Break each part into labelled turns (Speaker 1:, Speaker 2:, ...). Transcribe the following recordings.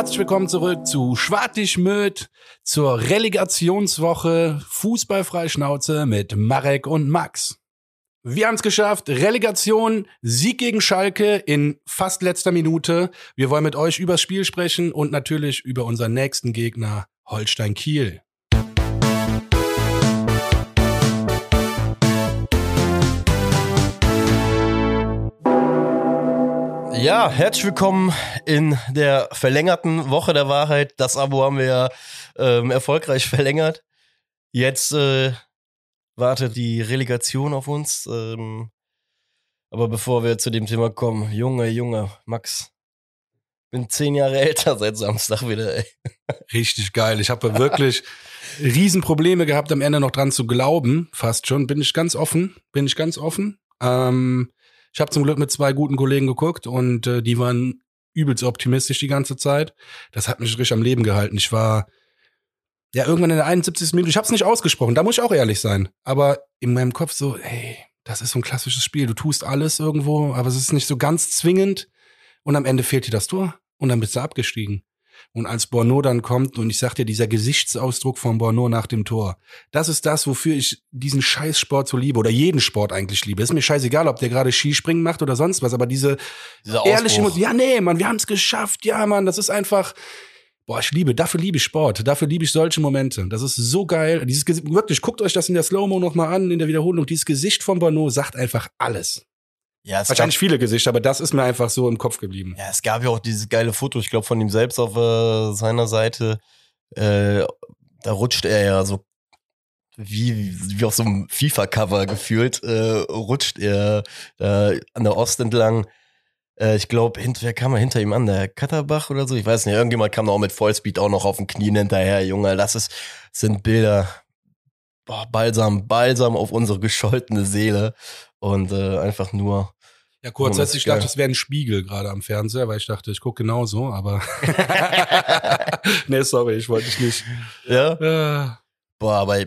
Speaker 1: Herzlich willkommen zurück zu Schwartig Möd zur Relegationswoche Fußballfreischnauze mit Marek und Max. Wir haben es geschafft. Relegation, Sieg gegen Schalke in fast letzter Minute. Wir wollen mit euch übers Spiel sprechen und natürlich über unseren nächsten Gegner Holstein Kiel.
Speaker 2: Ja, herzlich willkommen in der verlängerten Woche der Wahrheit. Das Abo haben wir ja ähm, erfolgreich verlängert. Jetzt äh, wartet die Relegation auf uns. Ähm, aber bevor wir zu dem Thema kommen, Junge, Junge, Max, bin zehn Jahre älter seit Samstag wieder, ey.
Speaker 1: Richtig geil. Ich habe wirklich Riesenprobleme gehabt, am Ende noch dran zu glauben. Fast schon. Bin ich ganz offen. Bin ich ganz offen. Ähm, ich habe zum Glück mit zwei guten Kollegen geguckt und äh, die waren übelst optimistisch die ganze Zeit. Das hat mich richtig am Leben gehalten. Ich war ja irgendwann in der 71. Minute, ich habe es nicht ausgesprochen, da muss ich auch ehrlich sein, aber in meinem Kopf so, hey, das ist so ein klassisches Spiel, du tust alles irgendwo, aber es ist nicht so ganz zwingend und am Ende fehlt dir das Tor und dann bist du abgestiegen. Und als Borneau dann kommt und ich sag dir, dieser Gesichtsausdruck von Borneau nach dem Tor, das ist das, wofür ich diesen Scheißsport so liebe oder jeden Sport eigentlich liebe. Ist mir scheißegal, ob der gerade Skispringen macht oder sonst was, aber diese ehrliche, ja nee, Mann, wir haben es geschafft, ja Mann, das ist einfach, boah, ich liebe, dafür liebe ich Sport, dafür liebe ich solche Momente. Das ist so geil. Dieses Gesi- wirklich, guckt euch das in der Slow-Mo noch mal an, in der Wiederholung. Dieses Gesicht von Borneau sagt einfach alles.
Speaker 2: Ja, es
Speaker 1: Wahrscheinlich viele Gesichter, aber das ist mir einfach so im Kopf geblieben.
Speaker 2: Ja, es gab ja auch dieses geile Foto, ich glaube, von ihm selbst auf äh, seiner Seite. Äh, da rutscht er ja so wie, wie auf so einem FIFA-Cover gefühlt, äh, rutscht er an der Ost entlang. Äh, ich glaube, wer kam er hinter ihm an? Der Katterbach oder so? Ich weiß nicht. Irgendjemand kam da auch mit Vollspeed auch noch auf den Knien hinterher. Junge, das ist, sind Bilder. Boah, balsam, balsam auf unsere gescholtene Seele. Und äh, einfach nur
Speaker 1: Ja, kurz, als
Speaker 2: das
Speaker 1: ich dachte, es wäre ein Spiegel gerade am Fernseher, weil ich dachte, ich gucke genauso, aber. nee, sorry, ich wollte dich nicht.
Speaker 2: ja.
Speaker 1: Äh,
Speaker 2: Boah, aber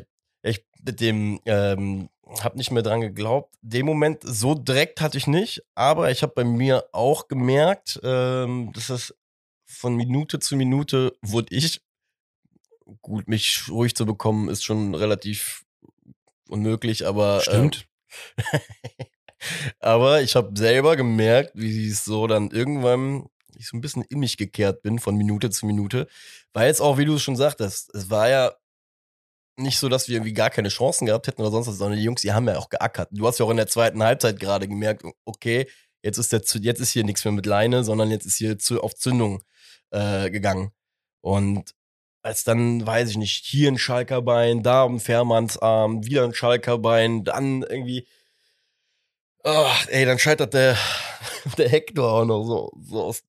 Speaker 2: ich mit dem ähm, hab nicht mehr dran geglaubt. Den Moment so direkt hatte ich nicht, aber ich habe bei mir auch gemerkt, ähm, dass es von Minute zu Minute wurde ich gut mich ruhig zu bekommen ist schon relativ unmöglich, aber
Speaker 1: Stimmt.
Speaker 2: Ähm, aber ich habe selber gemerkt, wie es so dann irgendwann ich so ein bisschen in mich gekehrt bin von Minute zu Minute, weil jetzt auch, wie du es schon sagtest, es war ja nicht so, dass wir irgendwie gar keine Chancen gehabt hätten oder sonst was, sondern die Jungs, die haben ja auch geackert. Du hast ja auch in der zweiten Halbzeit gerade gemerkt, okay, jetzt ist, der, jetzt ist hier nichts mehr mit Leine, sondern jetzt ist hier zu, auf Zündung äh, gegangen. Und als dann, weiß ich nicht, hier ein Schalkerbein, da ein Fährmannsarm, wieder ein Schalkerbein, dann irgendwie, ach, ey, dann scheitert der, der Hector auch noch so, so aus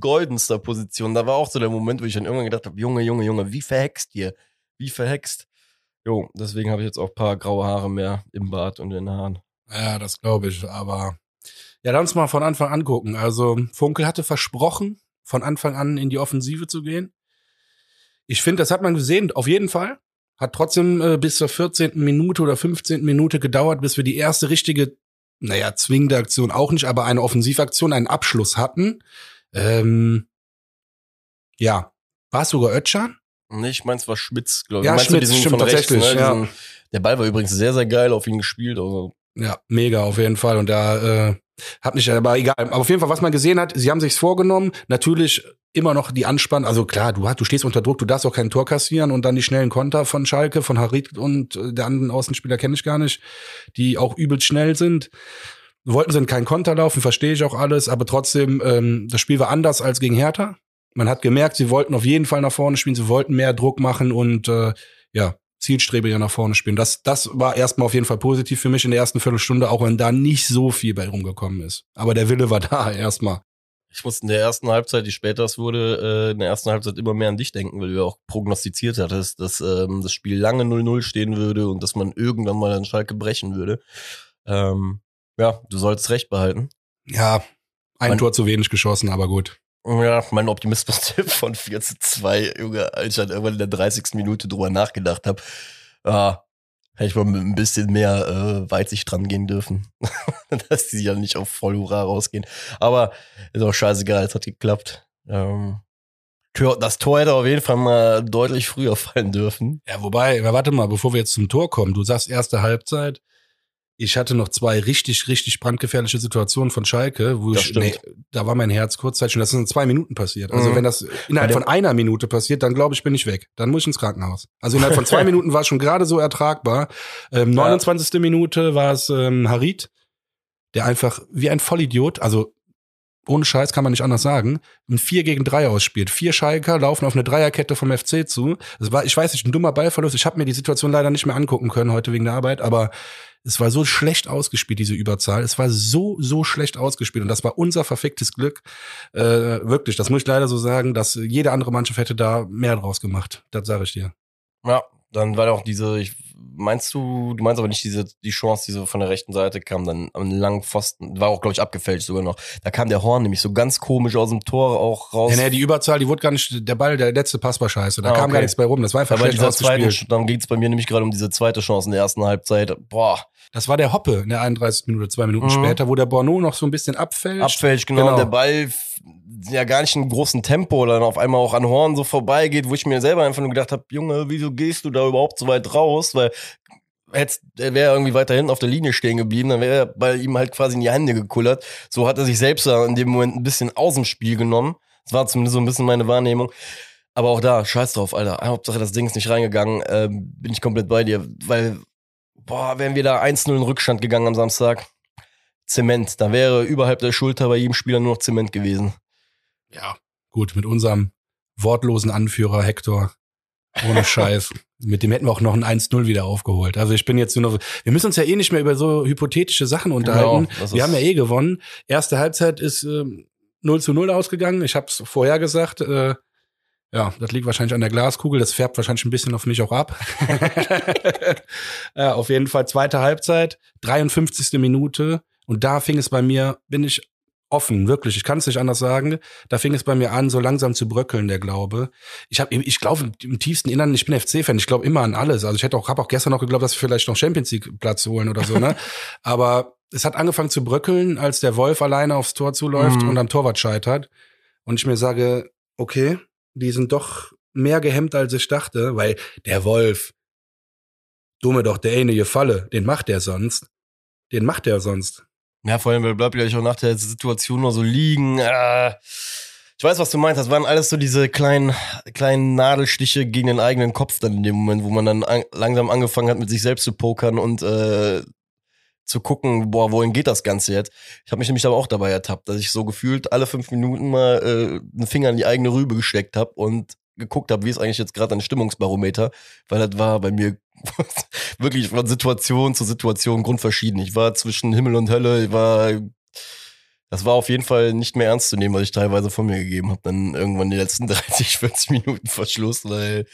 Speaker 2: goldenster Position. Da war auch so der Moment, wo ich dann irgendwann gedacht habe, Junge, Junge, Junge, wie verhext hier? Wie verhext? Jo, deswegen habe ich jetzt auch ein paar graue Haare mehr im Bart und in den Haaren.
Speaker 1: Ja, das glaube ich, aber. Ja, lass uns mal von Anfang an gucken. Also, Funkel hatte versprochen, von Anfang an in die Offensive zu gehen. Ich finde, das hat man gesehen, auf jeden Fall. Hat trotzdem äh, bis zur 14. Minute oder 15. Minute gedauert, bis wir die erste richtige, naja, zwingende Aktion auch nicht, aber eine Offensivaktion, einen Abschluss hatten. Ähm, ja, war es sogar Ötschan?
Speaker 2: Nee, ich meins war Schmitz, glaube ich.
Speaker 1: Ja,
Speaker 2: du
Speaker 1: Schmitz,
Speaker 2: diesen
Speaker 1: stimmt,
Speaker 2: von rechts,
Speaker 1: tatsächlich,
Speaker 2: ne?
Speaker 1: ja.
Speaker 2: Diesen- Der Ball war übrigens sehr, sehr geil auf ihn gespielt. Also,
Speaker 1: Ja, mega auf jeden Fall. Und da äh, hat nicht, aber egal. Aber auf jeden Fall, was man gesehen hat, sie haben sich's vorgenommen. Natürlich immer noch die Anspannung. Also klar, du, du stehst unter Druck, du darfst auch kein Tor kassieren und dann die schnellen Konter von Schalke, von Harit und äh, der anderen Außenspieler kenne ich gar nicht, die auch übelst schnell sind. Wollten sie in keinen Konter laufen, verstehe ich auch alles, aber trotzdem, ähm, das Spiel war anders als gegen Hertha. Man hat gemerkt, sie wollten auf jeden Fall nach vorne spielen, sie wollten mehr Druck machen und äh, ja, zielstrebiger nach vorne spielen. Das, das war erstmal auf jeden Fall positiv für mich in der ersten Viertelstunde, auch wenn da nicht so viel bei rumgekommen ist. Aber der Wille war da erstmal.
Speaker 2: ich musste in der ersten Halbzeit, die später es wurde, äh, in der ersten Halbzeit immer mehr an dich denken, weil du ja auch prognostiziert hattest, dass ähm, das Spiel lange 0-0 stehen würde und dass man irgendwann mal an Schalke brechen würde. Ähm, ja, du solltest recht behalten.
Speaker 1: Ja, ein
Speaker 2: Man-
Speaker 1: Tor zu wenig geschossen, aber gut.
Speaker 2: Ja, mein Optimismus-Tipp von 4 zu 2, Junge, als ich dann irgendwann in der 30. Minute drüber nachgedacht habe, ah, hätte ich mal mit ein bisschen mehr äh, Weitsicht dran gehen dürfen. Dass die ja nicht auf voll Hurra rausgehen. Aber ist auch scheißegal, es hat geklappt. Ähm, Das Tor hätte auf jeden Fall mal deutlich früher fallen dürfen.
Speaker 1: Ja, wobei, warte mal, bevor wir jetzt zum Tor kommen, du sagst erste Halbzeit. Ich hatte noch zwei richtig, richtig brandgefährliche Situationen von Schalke, wo
Speaker 2: Das
Speaker 1: ich,
Speaker 2: stimmt.
Speaker 1: da war mein Herz kurzzeitig und das ist in zwei Minuten passiert. Also
Speaker 2: Mhm.
Speaker 1: wenn das innerhalb von einer Minute passiert, dann glaube ich, bin ich weg. Dann muss ich ins Krankenhaus. Also innerhalb von zwei Minuten war es schon gerade so ertragbar. Ähm, 29. Minute war es ähm, Harit, der einfach wie ein Vollidiot, also ohne Scheiß kann man nicht anders sagen, ein 4 gegen 3 ausspielt. Vier Schalker laufen auf eine Dreierkette vom FC zu. Das war, ich weiß nicht, ein dummer Ballverlust. Ich habe mir die Situation leider nicht mehr angucken können heute wegen der Arbeit, aber es war so schlecht ausgespielt, diese Überzahl. Es war so, so schlecht ausgespielt. Und das war unser verficktes Glück. Äh, wirklich, das muss ich leider so sagen, dass jede andere Mannschaft hätte da mehr draus gemacht. Das sage ich dir.
Speaker 2: Ja, dann war auch diese, ich, meinst du, du meinst aber nicht diese, die Chance, die so von der rechten Seite kam, dann am langen Pfosten, war auch, glaube ich, abgefälscht sogar noch. Da kam der Horn nämlich so ganz komisch aus dem Tor auch raus.
Speaker 1: Ja, nee, die Überzahl, die wurde gar nicht, der Ball, der letzte Pass war scheiße. Da
Speaker 2: Ah,
Speaker 1: kam
Speaker 2: okay.
Speaker 1: gar nichts bei rum. Das war einfach schlecht
Speaker 2: dieser zweiten,
Speaker 1: ausgespielt.
Speaker 2: dann ging es bei mir nämlich gerade um diese zweite Chance in der ersten Halbzeit. Boah,
Speaker 1: Das war der Hoppe in der 31. Minute, zwei Minuten
Speaker 2: Mhm.
Speaker 1: später, wo der Borneau noch so ein bisschen abfällt.
Speaker 2: abfälscht, genau,
Speaker 1: Genau.
Speaker 2: und der Ball ja gar nicht in großen Tempo dann auf einmal auch an Horn so vorbeigeht, wo ich mir selber einfach nur gedacht habe, Junge, wieso gehst du da überhaupt so weit raus? Weil hätt's, er wäre irgendwie weiter hinten auf der Linie stehen geblieben, dann wäre er bei ihm halt quasi in die Hände gekullert. So hat er sich selbst da in dem Moment ein bisschen aus dem Spiel genommen. Das war zumindest so ein bisschen meine Wahrnehmung. Aber auch da, scheiß drauf, Alter. Hauptsache das Ding ist nicht reingegangen. Ähm, bin ich komplett bei dir. Weil, boah, wären wir da 1-0 in Rückstand gegangen am Samstag. Zement. Da wäre überhalb der Schulter bei jedem Spieler nur noch Zement gewesen.
Speaker 1: Ja, gut, mit unserem wortlosen Anführer Hector. Ohne Scheiß. Mit dem hätten wir auch noch ein 1-0 wieder aufgeholt. Also ich bin jetzt nur noch, wir müssen uns ja eh nicht mehr über so hypothetische Sachen unterhalten.
Speaker 2: Genau,
Speaker 1: wir haben ja eh gewonnen. Erste Halbzeit ist ähm, 0 zu 0 ausgegangen. Ich habe es vorher gesagt. Äh, ja, das liegt wahrscheinlich an der Glaskugel. Das färbt wahrscheinlich ein bisschen auf mich auch ab. ja, auf jeden Fall zweite Halbzeit, 53. Minute. Und da fing es bei mir, bin ich offen, wirklich. Ich kann es nicht anders sagen. Da fing es bei mir an, so langsam zu bröckeln, der Glaube. Ich habe, ich glaube im tiefsten Innern, ich bin FC-Fan. Ich glaube immer an alles. Also ich hätte auch, habe auch gestern noch geglaubt, dass wir vielleicht noch Champions League Platz holen oder so. Ne? Aber es hat angefangen zu bröckeln, als der Wolf alleine aufs Tor zuläuft
Speaker 2: Mhm.
Speaker 1: und am Torwart scheitert. Und ich mir sage, okay, die sind doch mehr gehemmt, als ich dachte, weil der Wolf, dumme doch, der eine Falle, den macht der sonst. Den macht der sonst.
Speaker 2: Ja, vor allem, bleibt gleich auch nach der Situation nur so liegen. Äh, ich weiß, was du meinst. Das waren alles so diese kleinen, kleinen Nadelstiche gegen den eigenen Kopf dann in dem Moment, wo man dann an, langsam angefangen hat, mit sich selbst zu pokern und äh, zu gucken, boah, wohin geht das Ganze jetzt? Ich habe mich nämlich aber auch dabei ertappt, dass ich so gefühlt alle fünf Minuten mal äh, einen Finger in die eigene Rübe gesteckt habe und geguckt habe, wie ist eigentlich jetzt gerade ein Stimmungsbarometer, weil das war bei mir wirklich von Situation zu Situation grundverschieden. Ich war zwischen Himmel und Hölle, ich war das war auf jeden Fall nicht mehr ernst zu nehmen, was ich teilweise von mir gegeben habe. Dann irgendwann die letzten 30, 40 Minuten Verschluss, weil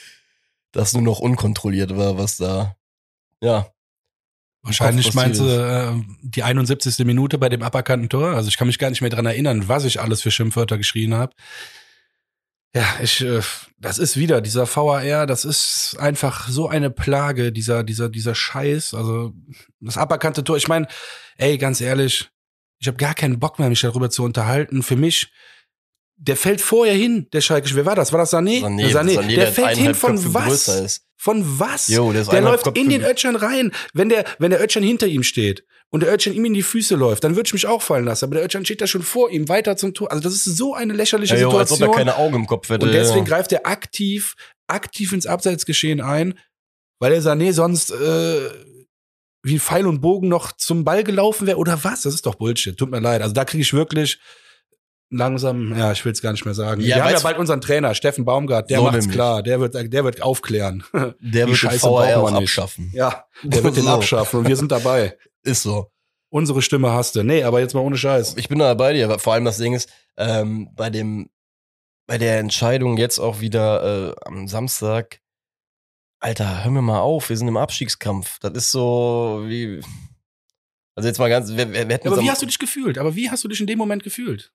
Speaker 2: das nur noch unkontrolliert war, was da ja
Speaker 1: Wahrscheinlich meinst du äh, die 71. Minute bei dem aberkannten Tor. Also ich kann mich gar nicht mehr dran erinnern, was ich alles für Schimpfwörter geschrien habe. Ja, ich, äh, das ist wieder dieser VAR, das ist einfach so eine Plage, dieser, dieser, dieser Scheiß. Also das aberkannte Tor. Ich meine, ey, ganz ehrlich, ich habe gar keinen Bock mehr, mich darüber zu unterhalten. Für mich, der fällt vorher hin, der Schalke. Wer war das? War das Sané?
Speaker 2: Sané,
Speaker 1: Der
Speaker 2: Sané,
Speaker 1: der, fällt hin von was?
Speaker 2: größer ist.
Speaker 1: Von was?
Speaker 2: Jo, der
Speaker 1: der läuft in den Ötschern rein. Wenn der, wenn der Ötschern hinter ihm steht und der Ötschern ihm in die Füße läuft, dann würde ich mich auch fallen lassen. Aber der Ötschern steht da schon vor ihm, weiter zum Tor. Also das ist so eine lächerliche
Speaker 2: Ja, jo, als ob er
Speaker 1: Situation.
Speaker 2: keine Augen im Kopf hätte.
Speaker 1: und deswegen
Speaker 2: ja.
Speaker 1: greift er aktiv, aktiv ins Abseitsgeschehen ein, weil der Sané sonst äh, wie Pfeil und Bogen noch zum Ball gelaufen wäre oder was? Das ist doch Bullshit. Tut mir leid. Also da kriege ich wirklich langsam, ja, ich will es gar nicht mehr sagen.
Speaker 2: Ja,
Speaker 1: Wir haben ja bald unseren Trainer, Steffen Baumgart, der
Speaker 2: So
Speaker 1: macht's
Speaker 2: nämlich.
Speaker 1: klar, der wird, der wird aufklären.
Speaker 2: der wird den
Speaker 1: Scheiße brauchen
Speaker 2: auch abschaffen.
Speaker 1: Ja, der wird den
Speaker 2: So.
Speaker 1: abschaffen und wir sind dabei.
Speaker 2: Ist so.
Speaker 1: Unsere Stimme hast du. Nee, aber jetzt mal ohne Scheiß.
Speaker 2: Ich bin da bei dir, aber vor allem das Ding ist, ähm, bei dem, bei der Entscheidung jetzt auch wieder äh, am Samstag, Alter, hör mir mal auf, wir sind im Abstiegskampf. Das ist so wie. Also jetzt mal ganz, wir, wir,
Speaker 1: Aber wie hast du dich gefühlt? Aber wie hast du dich in dem Moment gefühlt?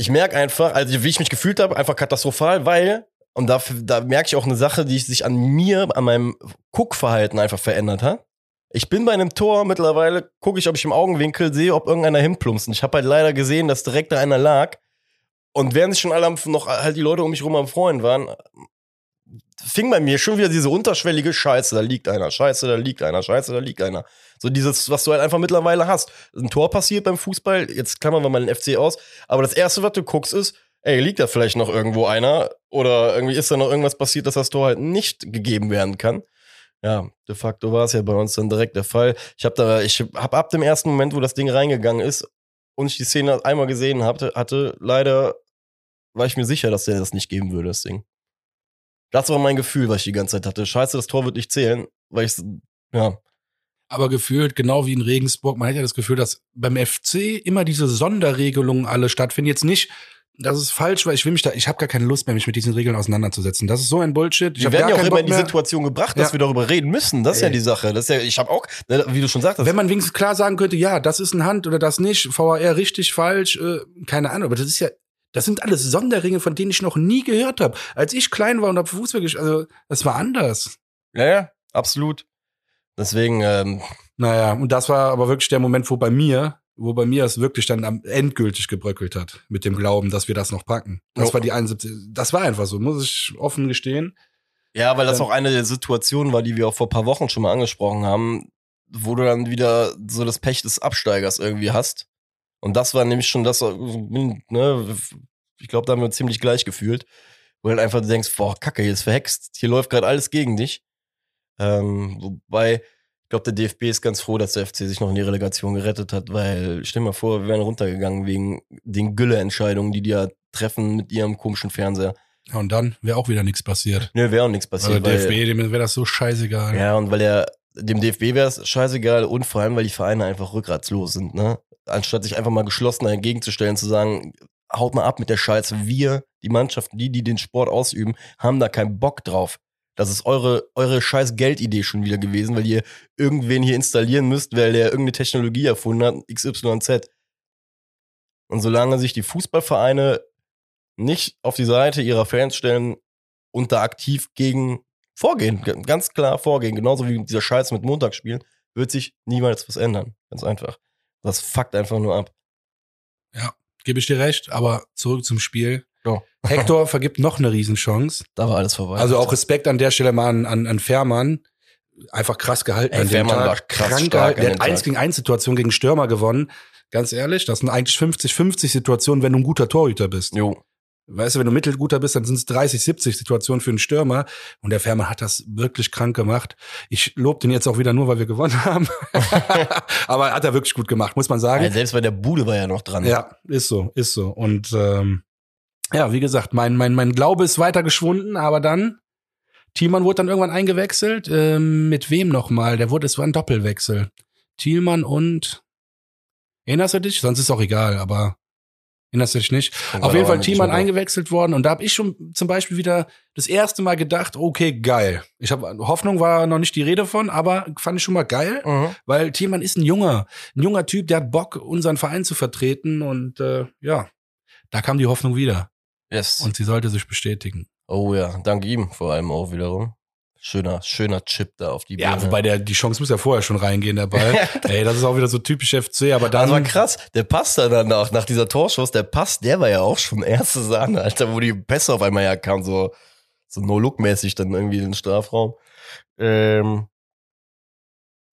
Speaker 2: Ich merke einfach, also wie ich mich gefühlt habe, einfach katastrophal, weil, und da, da merke ich auch eine Sache, die sich an mir, an meinem Guckverhalten einfach verändert hat. Ich bin bei einem Tor mittlerweile, gucke ich, ob ich im Augenwinkel sehe, ob irgendeiner hinplumpst. Und ich habe halt leider gesehen, dass direkt da einer lag. Und während sich schon alle noch halt die Leute um mich rum am Freuen waren, fing bei mir schon wieder diese unterschwellige Scheiße, da liegt einer, Scheiße, da liegt einer, Scheiße, da liegt einer. So dieses, was du halt einfach mittlerweile hast. Ein Tor passiert beim Fußball, jetzt klammern wir mal den FC aus, aber das erste, was du guckst, ist, ey, liegt da vielleicht noch irgendwo einer oder irgendwie ist da noch irgendwas passiert, dass das Tor halt nicht gegeben werden kann. Ja, de facto war es ja bei uns dann direkt der Fall. Ich habe da, ich habe ab dem ersten Moment, wo das Ding reingegangen ist und ich die Szene einmal gesehen hatte, hatte leider war ich mir sicher, dass der das nicht geben würde, das Ding. Das war mein Gefühl, was ich die ganze Zeit hatte. Scheiße, das Tor wird nicht zählen, weil ich, ja.
Speaker 1: Aber gefühlt, genau wie in Regensburg, man hat ja das Gefühl, dass beim FC immer diese Sonderregelungen alle stattfinden. Jetzt nicht, das ist falsch, weil ich will mich da, ich habe gar keine Lust mehr, mich mit diesen Regeln auseinanderzusetzen. Das ist so ein Bullshit. Ich
Speaker 2: wir werden ja auch immer in die. Situation gebracht, dass
Speaker 1: Ja.
Speaker 2: wir darüber reden müssen. Das ist ja
Speaker 1: Ey.
Speaker 2: die Sache. Das ist ja, ich habe auch, ne, wie du schon sagtest,
Speaker 1: Wenn man wenigstens klar sagen könnte, ja, das ist ein Hand oder das nicht, VAR richtig, falsch, äh, keine Ahnung, aber das ist ja, das sind alles Sonderringe, von denen ich noch nie gehört habe. Als ich klein war und habe Fußball gespielt, also das war anders.
Speaker 2: ja, ja, absolut. Deswegen, ähm,
Speaker 1: Naja, und das war aber wirklich der Moment, wo bei mir, wo bei mir es wirklich dann am endgültig gebröckelt hat, mit dem Glauben, dass wir das noch packen. Das
Speaker 2: Jo.
Speaker 1: war die 71. Das war einfach so, muss ich offen gestehen.
Speaker 2: ja, weil das
Speaker 1: Dann-
Speaker 2: auch eine der Situationen war, die wir auch vor ein paar Wochen schon mal angesprochen haben, wo du dann wieder so das Pech des Absteigers irgendwie hast. Und das war nämlich schon das, ne, ich glaube, da haben wir uns ziemlich gleich gefühlt, wo du halt einfach denkst, boah, Kacke, hier ist verhext, hier läuft gerade alles gegen dich. Ähm, wobei, ich glaube, der DFB ist ganz froh, dass der FC sich noch in die Relegation gerettet hat, weil stell dir mal vor, wir wären runtergegangen wegen den Gülle-Entscheidungen, die die ja treffen mit ihrem komischen Fernseher.
Speaker 1: Ja, und dann wäre auch wieder nichts passiert.
Speaker 2: Nö, wäre auch nichts
Speaker 1: Also
Speaker 2: passiert.
Speaker 1: DFB,
Speaker 2: weil,
Speaker 1: dem wäre das so scheißegal.
Speaker 2: ja, und weil der, dem DFB wäre es scheißegal und vor allem, weil die Vereine einfach rückgratslos sind, ne? Anstatt sich einfach mal geschlossen entgegenzustellen, zu sagen, haut mal ab mit der Scheiße. Wir, die Mannschaften, die, die den Sport ausüben, haben da keinen Bock drauf. Das ist eure, eure scheiß Geldidee schon wieder gewesen, weil ihr irgendwen hier installieren müsst, weil der irgendeine Technologie erfunden hat, XYZ. Und solange sich die Fußballvereine nicht auf die Seite ihrer Fans stellen und da aktiv gegen vorgehen, ganz klar vorgehen, genauso wie dieser Scheiß mit Montagsspielen, wird sich niemals was ändern. Ganz einfach. Das fuckt einfach nur ab.
Speaker 1: Gebe ich dir recht, aber zurück zum Spiel.
Speaker 2: Ja.
Speaker 1: Hector vergibt noch eine Riesenchance.
Speaker 2: Da war alles vorbei.
Speaker 1: Also auch Respekt an der Stelle mal an, an, an Fährmann. Einfach krass gehalten
Speaker 2: Ey,
Speaker 1: an dem
Speaker 2: Fährmann
Speaker 1: Tag.
Speaker 2: war krass
Speaker 1: Krank
Speaker 2: stark
Speaker 1: gehalten. Der hat eins
Speaker 2: Tag.
Speaker 1: gegen eins Situation gegen Stürmer gewonnen. Ganz ehrlich, das sind eigentlich 50-50 Situationen, wenn du ein guter Torhüter bist.
Speaker 2: Jo.
Speaker 1: Weißt du, wenn du mittelguter bist, dann sind es 30, 70 Situationen für einen Stürmer. Und der Fährmann hat das wirklich krank gemacht. Ich lobe den jetzt auch wieder nur, weil wir gewonnen haben. Aber hat er wirklich gut gemacht, muss man sagen.
Speaker 2: Ja, selbst bei der Bude war ja noch dran.
Speaker 1: Ja, ist so, ist so. Und ähm, ja, wie gesagt, mein, mein, mein Glaube ist weiter geschwunden, aber dann, Thielmann wurde dann irgendwann eingewechselt. Ähm, mit wem nochmal? Der wurde, es war ein Doppelwechsel. Thielmann und erinnerst du dich? Sonst ist auch egal, aber erinnerst du dich nicht?
Speaker 2: Kommt
Speaker 1: Auf jeden Fall Thielmann eingewechselt worden und da habe ich schon zum Beispiel wieder das erste Mal gedacht, okay, geil. Ich habe Hoffnung war noch nicht die Rede von, aber fand ich schon mal geil.
Speaker 2: Mhm.
Speaker 1: Weil Thielmann ist ein junger, ein junger Typ, der hat Bock, unseren Verein zu vertreten und äh, ja, da kam die Hoffnung wieder
Speaker 2: Yes.
Speaker 1: und sie sollte sich bestätigen.
Speaker 2: oh ja, dank ihm vor allem auch wiederum. Schöner, schöner Chip da auf die
Speaker 1: Ja,
Speaker 2: Birne.
Speaker 1: wobei der die Chance muss ja vorher schon reingehen, der Ball. Ey, das ist auch wieder so typisch FC, aber
Speaker 2: Das
Speaker 1: dann
Speaker 2: war krass. Der Pass da danach, nach dieser Torschuss, der Pass, der war ja auch schon erste Sahne, Alter, wo die Pässe auf einmal herkamen, so, so No-Look-mäßig dann irgendwie in den Strafraum. Ähm,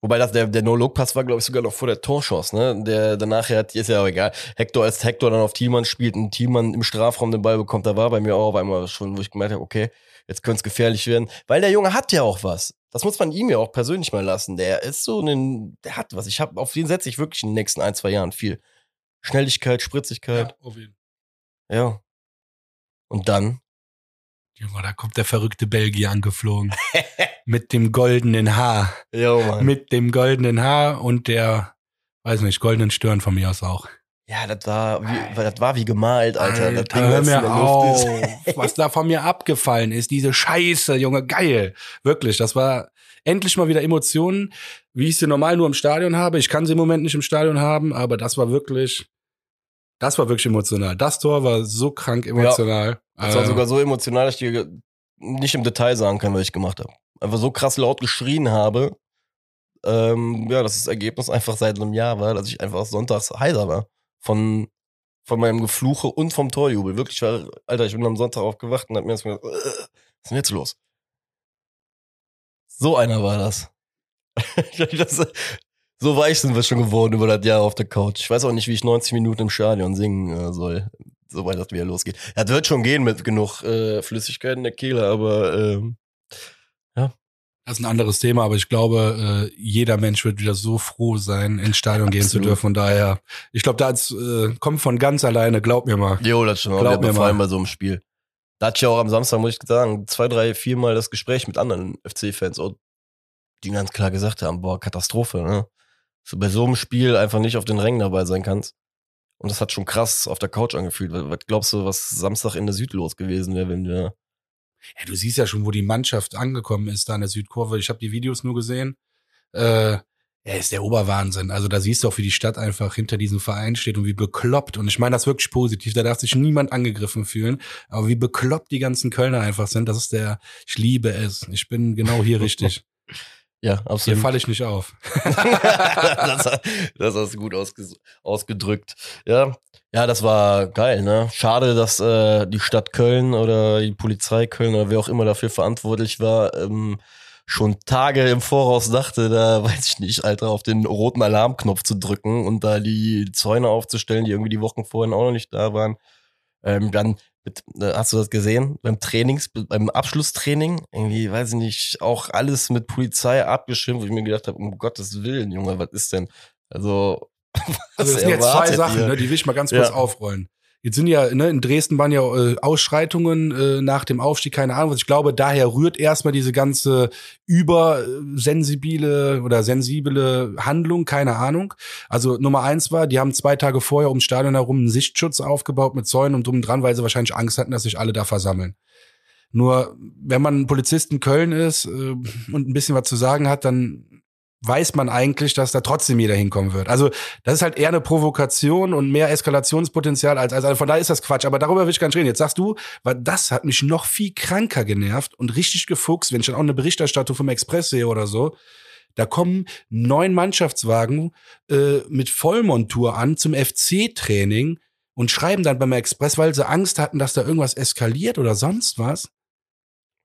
Speaker 2: wobei das, der, der No-Look-Pass war, glaube ich, sogar noch vor der Torschuss, ne? Der danach hat, ist ja auch egal. Hector, als Hector dann auf Thielmann spielt und Thielmann im Strafraum den Ball bekommt, da war bei mir auch auf einmal schon, wo ich gemerkt habe, okay, jetzt könnte es gefährlich werden. Weil der Junge hat ja auch was. Das muss man ihm ja auch persönlich mal lassen. Der ist so ein, der hat was. Ich habe auf den setze ich wirklich in den nächsten ein, zwei Jahren viel. Schnelligkeit, Spritzigkeit,
Speaker 1: ja, auf jeden
Speaker 2: ja. Und dann,
Speaker 1: Junge, da kommt der verrückte Belgier angeflogen. mit dem goldenen Haar.
Speaker 2: ja, Mann.
Speaker 1: Mit dem goldenen Haar und der, weiß nicht, goldenen Stirn von mir aus auch.
Speaker 2: Ja, das war wie, das war wie gemalt, Alter. das Ding,
Speaker 1: hör mir auf, was da von mir abgefallen ist. Diese Scheiße, Junge, geil. Wirklich, das war endlich mal wieder Emotionen, wie ich sie normal nur im Stadion habe. Ich kann sie im Moment nicht im Stadion haben, aber das war wirklich, das war wirklich emotional. Das Tor war so krank emotional.
Speaker 2: Das war
Speaker 1: Äh,
Speaker 2: sogar so emotional, dass ich dir nicht im Detail sagen kann, was ich gemacht habe. Einfach so krass laut geschrien habe, ähm, ja, dass das Ergebnis einfach seit einem Jahr war, dass ich einfach sonntags heiser war. Von, von meinem Gefluche und vom Torjubel. Wirklich, war, Alter, ich bin am Sonntag aufgewacht und hab mir mal gedacht, äh, was ist denn jetzt los? So einer war das. das so weich sind wir schon geworden über das Jahr auf der Couch. Ich weiß auch nicht, wie ich 90 Minuten im Stadion singen äh, soll, sobald das wieder losgeht. Ja, das wird schon gehen mit genug äh, Flüssigkeit in der Kehle, aber ähm, ja.
Speaker 1: Das ist ein anderes Thema, aber ich glaube, äh, jeder Mensch wird wieder so froh sein, ins Stadion gehen zu dürfen. Von daher, ich glaube, das äh, kommt von ganz alleine, glaub mir mal.
Speaker 2: Jo, das schon. Glaub mir mal. bei so einem Spiel. Da hatte ich ja auch am Samstag, muss ich sagen, zwei, drei, viermal das Gespräch mit anderen FC-Fans, die ganz klar gesagt haben, boah, Katastrophe, ne? So bei so einem Spiel einfach nicht auf den Rängen dabei sein kannst. Und das hat schon krass auf der Couch angefühlt. Was glaubst du, was Samstag in der Süd los gewesen wäre, wenn wir.
Speaker 1: Ja, du siehst ja schon, wo die Mannschaft angekommen ist, da in der Südkurve. Ich habe die Videos nur gesehen. Äh, ja, ist der Oberwahnsinn. Also da siehst du auch, wie die Stadt einfach hinter diesem Verein steht und wie bekloppt. Und ich meine das wirklich positiv. Da darf sich niemand angegriffen fühlen. Aber wie bekloppt die ganzen Kölner einfach sind, das ist der, ich liebe es. Ich bin genau hier richtig.
Speaker 2: Ja, absolut.
Speaker 1: Hier falle ich nicht auf.
Speaker 2: das, das hast du gut ausgedrückt. Ja, ja, das war geil, ne? Schade, dass äh, die Stadt Köln oder die Polizei Köln oder wer auch immer dafür verantwortlich war, ähm, schon Tage im Voraus dachte, da weiß ich nicht, Alter, auf den roten Alarmknopf zu drücken und da die Zäune aufzustellen, die irgendwie die Wochen vorhin auch noch nicht da waren. Ähm, dann mit, äh, hast du das gesehen? Beim Trainings, beim Abschlusstraining, irgendwie, weiß ich nicht, auch alles mit Polizei abgeschirmt, wo ich mir gedacht habe, um Gottes Willen, Junge, was ist denn? Also,
Speaker 1: also das sind jetzt zwei Sachen, ne, die will ich mal ganz kurz ja. aufrollen. Jetzt sind ja, ne, in Dresden waren ja äh, Ausschreitungen äh, nach dem Aufstieg, keine Ahnung. Ich glaube, daher rührt erstmal diese ganze übersensibile oder sensible Handlung, keine Ahnung. Also Nummer eins war, die haben zwei Tage vorher ums Stadion herum einen Sichtschutz aufgebaut mit Zäunen und drum dran, weil sie wahrscheinlich Angst hatten, dass sich alle da versammeln. Nur, wenn man Polizist in Köln ist äh, und ein bisschen was zu sagen hat, dann weiß man eigentlich, dass da trotzdem jeder hinkommen wird. Also das ist halt eher eine Provokation und mehr Eskalationspotenzial als, als also von daher ist das Quatsch. Aber darüber will ich gar nicht reden. Jetzt sagst du, weil das hat mich noch viel kranker genervt und richtig gefuchst, wenn ich dann auch eine Berichterstattung vom Express sehe oder so. Da kommen neun Mannschaftswagen äh, mit Vollmontur an zum FC-Training und schreiben dann beim Express, weil sie Angst hatten, dass da irgendwas eskaliert oder sonst was.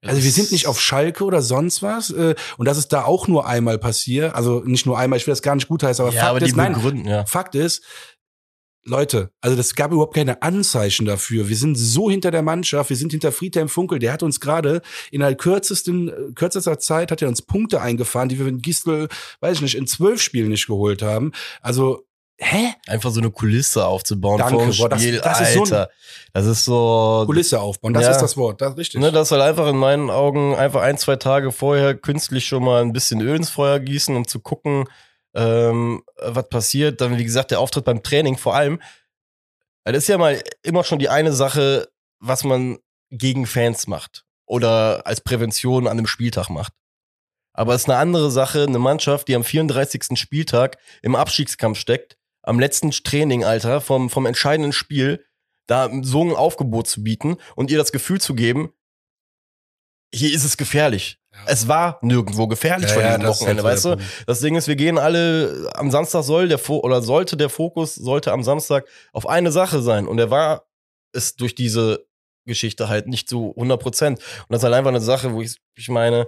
Speaker 1: Also wir sind nicht auf Schalke oder sonst was. Äh, und das ist da auch nur einmal passiert. Also nicht nur einmal, ich will das gar nicht gut heißen, aber
Speaker 2: ja,
Speaker 1: Fakt
Speaker 2: aber
Speaker 1: ist,
Speaker 2: nein, Gründen, ja.
Speaker 1: Fakt ist, Leute, also das gab überhaupt keine Anzeichen dafür. Wir sind so hinter der Mannschaft, wir sind hinter Friedhelm Funkel, der hat uns gerade in der kürzesten, kürzester Zeit hat er uns Punkte eingefahren, die wir mit Gistel, weiß ich nicht, in zwölf Spielen nicht geholt haben. Also Hä?
Speaker 2: Einfach so eine Kulisse aufzubauen
Speaker 1: Danke,
Speaker 2: vor dem Spiel,
Speaker 1: boah, das, das
Speaker 2: Alter.
Speaker 1: Ist so ein
Speaker 2: das ist so
Speaker 1: Kulisse aufbauen, das
Speaker 2: ja.
Speaker 1: ist das Wort, das ist richtig.
Speaker 2: Ne, das soll einfach in meinen Augen einfach ein, zwei Tage vorher künstlich schon mal ein bisschen Öl ins Feuer gießen, um zu gucken, ähm, was passiert. Dann, wie gesagt, der Auftritt beim Training vor allem. Das ist ja mal immer schon die eine Sache, was man gegen Fans macht oder als Prävention an einem Spieltag macht. Aber es ist eine andere Sache, eine Mannschaft, die am 34. Spieltag im Abstiegskampf steckt, am letzten Training, Alter, vom, vom entscheidenden Spiel, da so ein Aufgebot zu bieten und ihr das Gefühl zu geben, hier ist es gefährlich. Ja. Es war nirgendwo gefährlich ja, von diesem ja, Wochenende, weißt du? Das Ding ist, wir gehen alle, am Samstag soll der, Fo oder sollte der Fokus, sollte am Samstag auf eine Sache sein. Und er war es durch diese Geschichte halt nicht zu 100 Prozent. Und das ist halt einfach eine Sache, wo ich, ich meine,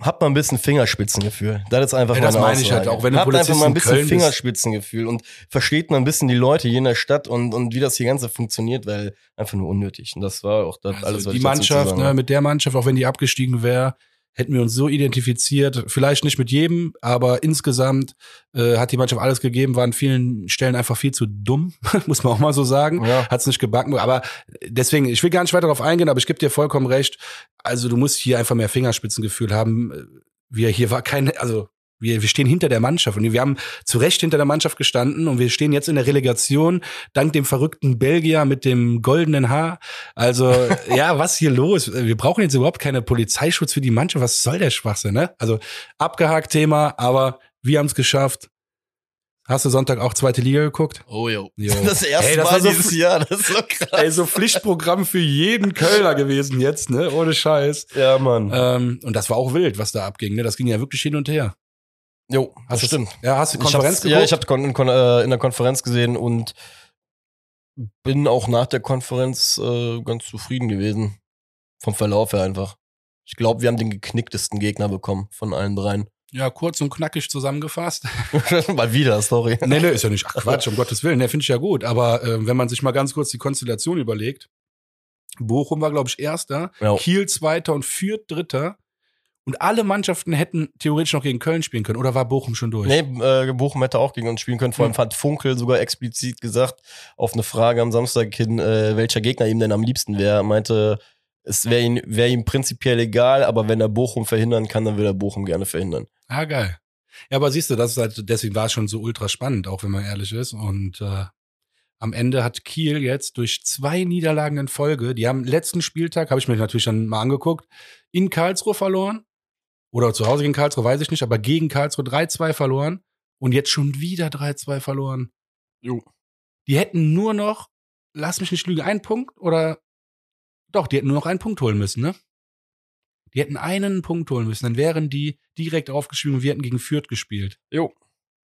Speaker 2: habt mal ein bisschen Fingerspitzengefühl. Das ist einfach
Speaker 1: ja, Das meine ich halt auch, wenn du
Speaker 2: Habt
Speaker 1: Polizist
Speaker 2: einfach mal ein bisschen
Speaker 1: Köln
Speaker 2: Fingerspitzengefühl und versteht mal ein bisschen die Leute hier in der Stadt und, und wie das hier Ganze funktioniert, weil einfach nur unnötig. Und das war auch das
Speaker 1: also
Speaker 2: alles, was
Speaker 1: Die Mannschaft, ne, mit der Mannschaft, auch wenn die abgestiegen wäre, hätten wir uns so identifiziert. Vielleicht nicht mit jedem, aber insgesamt äh, hat die Mannschaft alles gegeben, war an vielen Stellen einfach viel zu dumm, muss man auch mal so sagen.
Speaker 2: Ja.
Speaker 1: Hat's nicht gebacken. Aber deswegen, ich will gar nicht weiter darauf eingehen, aber ich gebe dir vollkommen recht. Also du musst hier einfach mehr Fingerspitzengefühl haben. Wir hier war keine, also wir, wir stehen hinter der Mannschaft und wir haben zu Recht hinter der Mannschaft gestanden und wir stehen jetzt in der Relegation dank dem verrückten Belgier mit dem goldenen Haar. Also ja, was hier los? Wir brauchen jetzt überhaupt keine Polizeischutz für die Mannschaft. Was soll der Schwachsinn? Ne? Also abgehakt Thema, aber wir haben es geschafft. Hast du Sonntag auch zweite Liga geguckt?
Speaker 2: Oh jo.
Speaker 1: Jo.
Speaker 2: Das erste
Speaker 1: Ey, das
Speaker 2: Mal
Speaker 1: so
Speaker 2: dieses Jahr, das ist so krass.
Speaker 1: Ey, so Pflichtprogramm für jeden Kölner gewesen jetzt, ne? Ohne Scheiß.
Speaker 2: Ja, Mann.
Speaker 1: Ähm, und das war auch wild, was da abging. Ne? Das ging ja wirklich hin und her.
Speaker 2: Jo,
Speaker 1: Hast
Speaker 2: das stimmt.
Speaker 1: Ja, hast du Konferenz geguckt?
Speaker 2: ja, ich habe in, Kon- äh, in der Konferenz gesehen und bin auch nach der Konferenz äh, ganz zufrieden gewesen. Vom Verlauf her einfach. Ich glaube, wir haben den geknicktesten Gegner bekommen von allen dreien.
Speaker 1: ja, kurz und knackig zusammengefasst.
Speaker 2: Mal wieder, sorry.
Speaker 1: nee, nee, ist ja nicht. Ach Quatsch, um Gottes Willen. Nee, finde ich ja gut. Aber äh, wenn man sich mal ganz kurz die Konstellation überlegt, Bochum war, glaube ich, Erster,
Speaker 2: Ja.
Speaker 1: Kiel Zweiter und Fürth Dritter. Und alle Mannschaften hätten theoretisch noch gegen Köln spielen können. Oder war Bochum schon durch?
Speaker 2: Nee, äh, Bochum hätte auch gegen uns spielen können. Vor allem
Speaker 1: Hm.
Speaker 2: hat Funkel sogar explizit gesagt, auf eine Frage am Samstag hin, äh, welcher Gegner ihm denn am liebsten wäre, meinte, es wäre ihm, wär ihm prinzipiell egal, aber wenn er Bochum verhindern kann, dann will er Bochum gerne verhindern.
Speaker 1: Ah, geil. Ja, aber siehst du, das ist halt, deswegen war es schon so ultra spannend, auch wenn man ehrlich ist. Und äh, am Ende hat Kiel jetzt durch zwei Niederlagen in Folge, die haben letzten Spieltag, habe ich mir natürlich dann mal angeguckt, in Karlsruhe verloren. Oder zu Hause gegen Karlsruhe, weiß ich nicht, aber gegen Karlsruhe 3-2 verloren und jetzt schon wieder 3-2 verloren.
Speaker 2: Jo.
Speaker 1: Die hätten nur noch, lass mich nicht lügen, einen Punkt oder doch, die hätten nur noch einen Punkt holen müssen, ne? Die hätten einen Punkt holen müssen, dann wären die direkt aufgeschrieben und wir hätten gegen Fürth gespielt.
Speaker 2: Jo,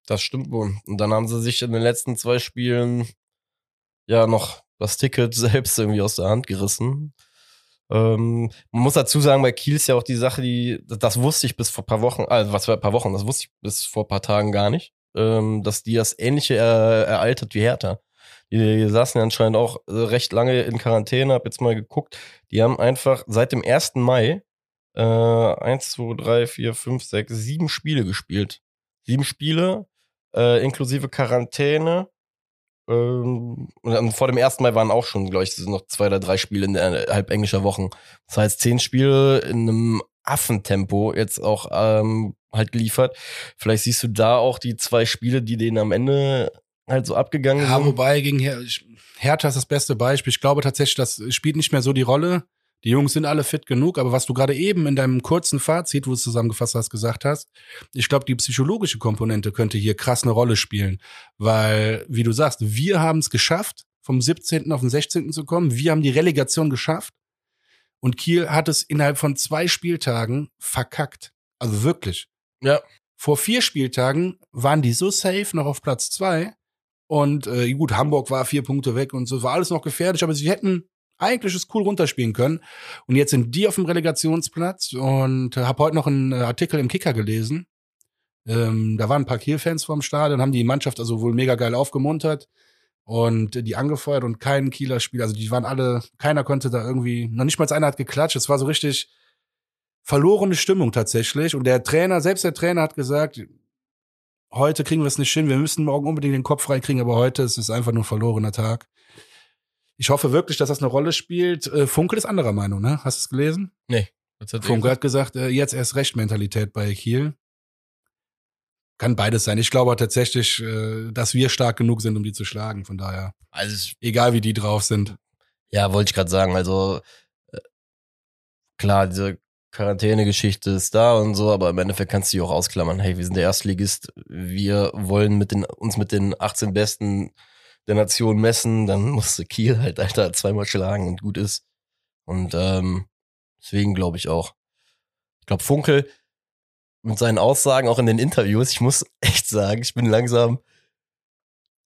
Speaker 2: das stimmt wohl. Und dann haben sie sich in den letzten zwei Spielen ja noch das Ticket selbst irgendwie aus der Hand gerissen. Ähm, man muss dazu sagen, bei Kiel ist ja auch die Sache, die, das wusste ich bis vor paar Wochen, also was für ein paar Wochen, das wusste ich bis vor paar Tagen gar nicht, ähm, dass die das ähnliche äh, ereitert wie Hertha. Die, die saßen ja anscheinend auch äh, recht lange in Quarantäne, hab jetzt mal geguckt. Die haben einfach seit dem 1. Mai äh, 1, 2, 3, 4, 5, 6, sieben Spiele gespielt. Sieben Spiele, äh, inklusive Quarantäne. Ähm, und vor dem 1. Mai waren auch schon, glaube ich, noch zwei oder drei Spiele innerhalb englischer Wochen. Das heißt, zehn Spiele in einem Affentempo jetzt auch ähm, halt geliefert. Vielleicht siehst du da auch die zwei Spiele, die denen am Ende halt so abgegangen
Speaker 1: Ja,
Speaker 2: sind.
Speaker 1: wobei gegen Her Hertha ist das beste Beispiel. Ich glaube tatsächlich, das spielt nicht mehr so die Rolle. Die Jungs sind alle fit genug, aber was du gerade eben in deinem kurzen Fazit, wo du es zusammengefasst hast, gesagt hast, ich glaube, die psychologische Komponente könnte hier krass eine Rolle spielen. Weil, wie du sagst, wir haben es geschafft, vom 17. auf den 16. zu kommen. Wir haben die Relegation geschafft. Und Kiel hat es innerhalb von zwei Spieltagen verkackt. Also wirklich.
Speaker 2: Ja.
Speaker 1: Vor vier Spieltagen waren die so safe noch auf Platz zwei. Und äh, gut, Hamburg war vier Punkte weg und so, war alles noch gefährlich, aber sie hätten eigentlich es cool runterspielen können. Und jetzt sind die auf dem Relegationsplatz und äh, habe heute noch einen äh, Artikel im Kicker gelesen. Ähm, da waren ein paar Kiel-Fans vorm Stadion, haben die Mannschaft also wohl mega geil aufgemuntert und äh, die angefeuert und kein Kieler Spiel, also die waren alle, keiner konnte da irgendwie, noch nicht mal einer hat geklatscht, es war so richtig verlorene Stimmung tatsächlich. Und der Trainer, selbst der Trainer hat gesagt, heute kriegen wir es nicht hin, wir müssen morgen unbedingt den Kopf frei kriegen, aber heute ist es einfach nur ein verlorener Tag. Ich hoffe wirklich, dass das eine Rolle spielt. Äh, Funkel ist anderer Meinung, ne? Hast du es gelesen?
Speaker 2: Was hat
Speaker 1: Funkel hat gesagt, äh, jetzt erst recht Mentalität bei Kiel. Kann beides sein. Ich glaube tatsächlich, äh, dass wir stark genug sind, um die zu schlagen. Von daher,
Speaker 2: Also
Speaker 1: egal wie die drauf sind.
Speaker 2: Ja, wollte ich gerade sagen. Also äh, klar, diese Quarantäne-Geschichte ist da und so, aber im Endeffekt kannst du die auch ausklammern. Hey, wir sind der Erstligist, wir wollen mit den, uns mit den 18 Besten der Nation messen, dann musst du Kiel halt, Alter, zweimal schlagen und gut ist. Und ähm, deswegen glaube ich auch. Ich glaube, Funkel mit seinen Aussagen auch in den Interviews, ich muss echt sagen, ich bin langsam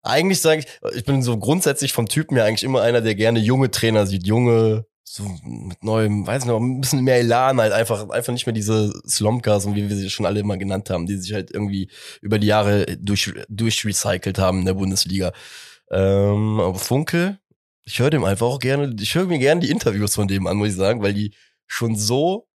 Speaker 2: eigentlich sage ich, ich bin so grundsätzlich vom Typen ja eigentlich immer einer, der gerne junge Trainer sieht, junge, so mit neuem, weiß nicht, ein bisschen mehr Elan halt einfach, einfach nicht mehr diese Slomkas und wie wir sie schon alle immer genannt haben, die sich halt irgendwie über die Jahre durch, durchrecycelt haben in der Bundesliga. Ähm, aber Funke, ich höre dem einfach auch gerne, ich höre mir gerne die Interviews von dem an, muss ich sagen, weil die schon so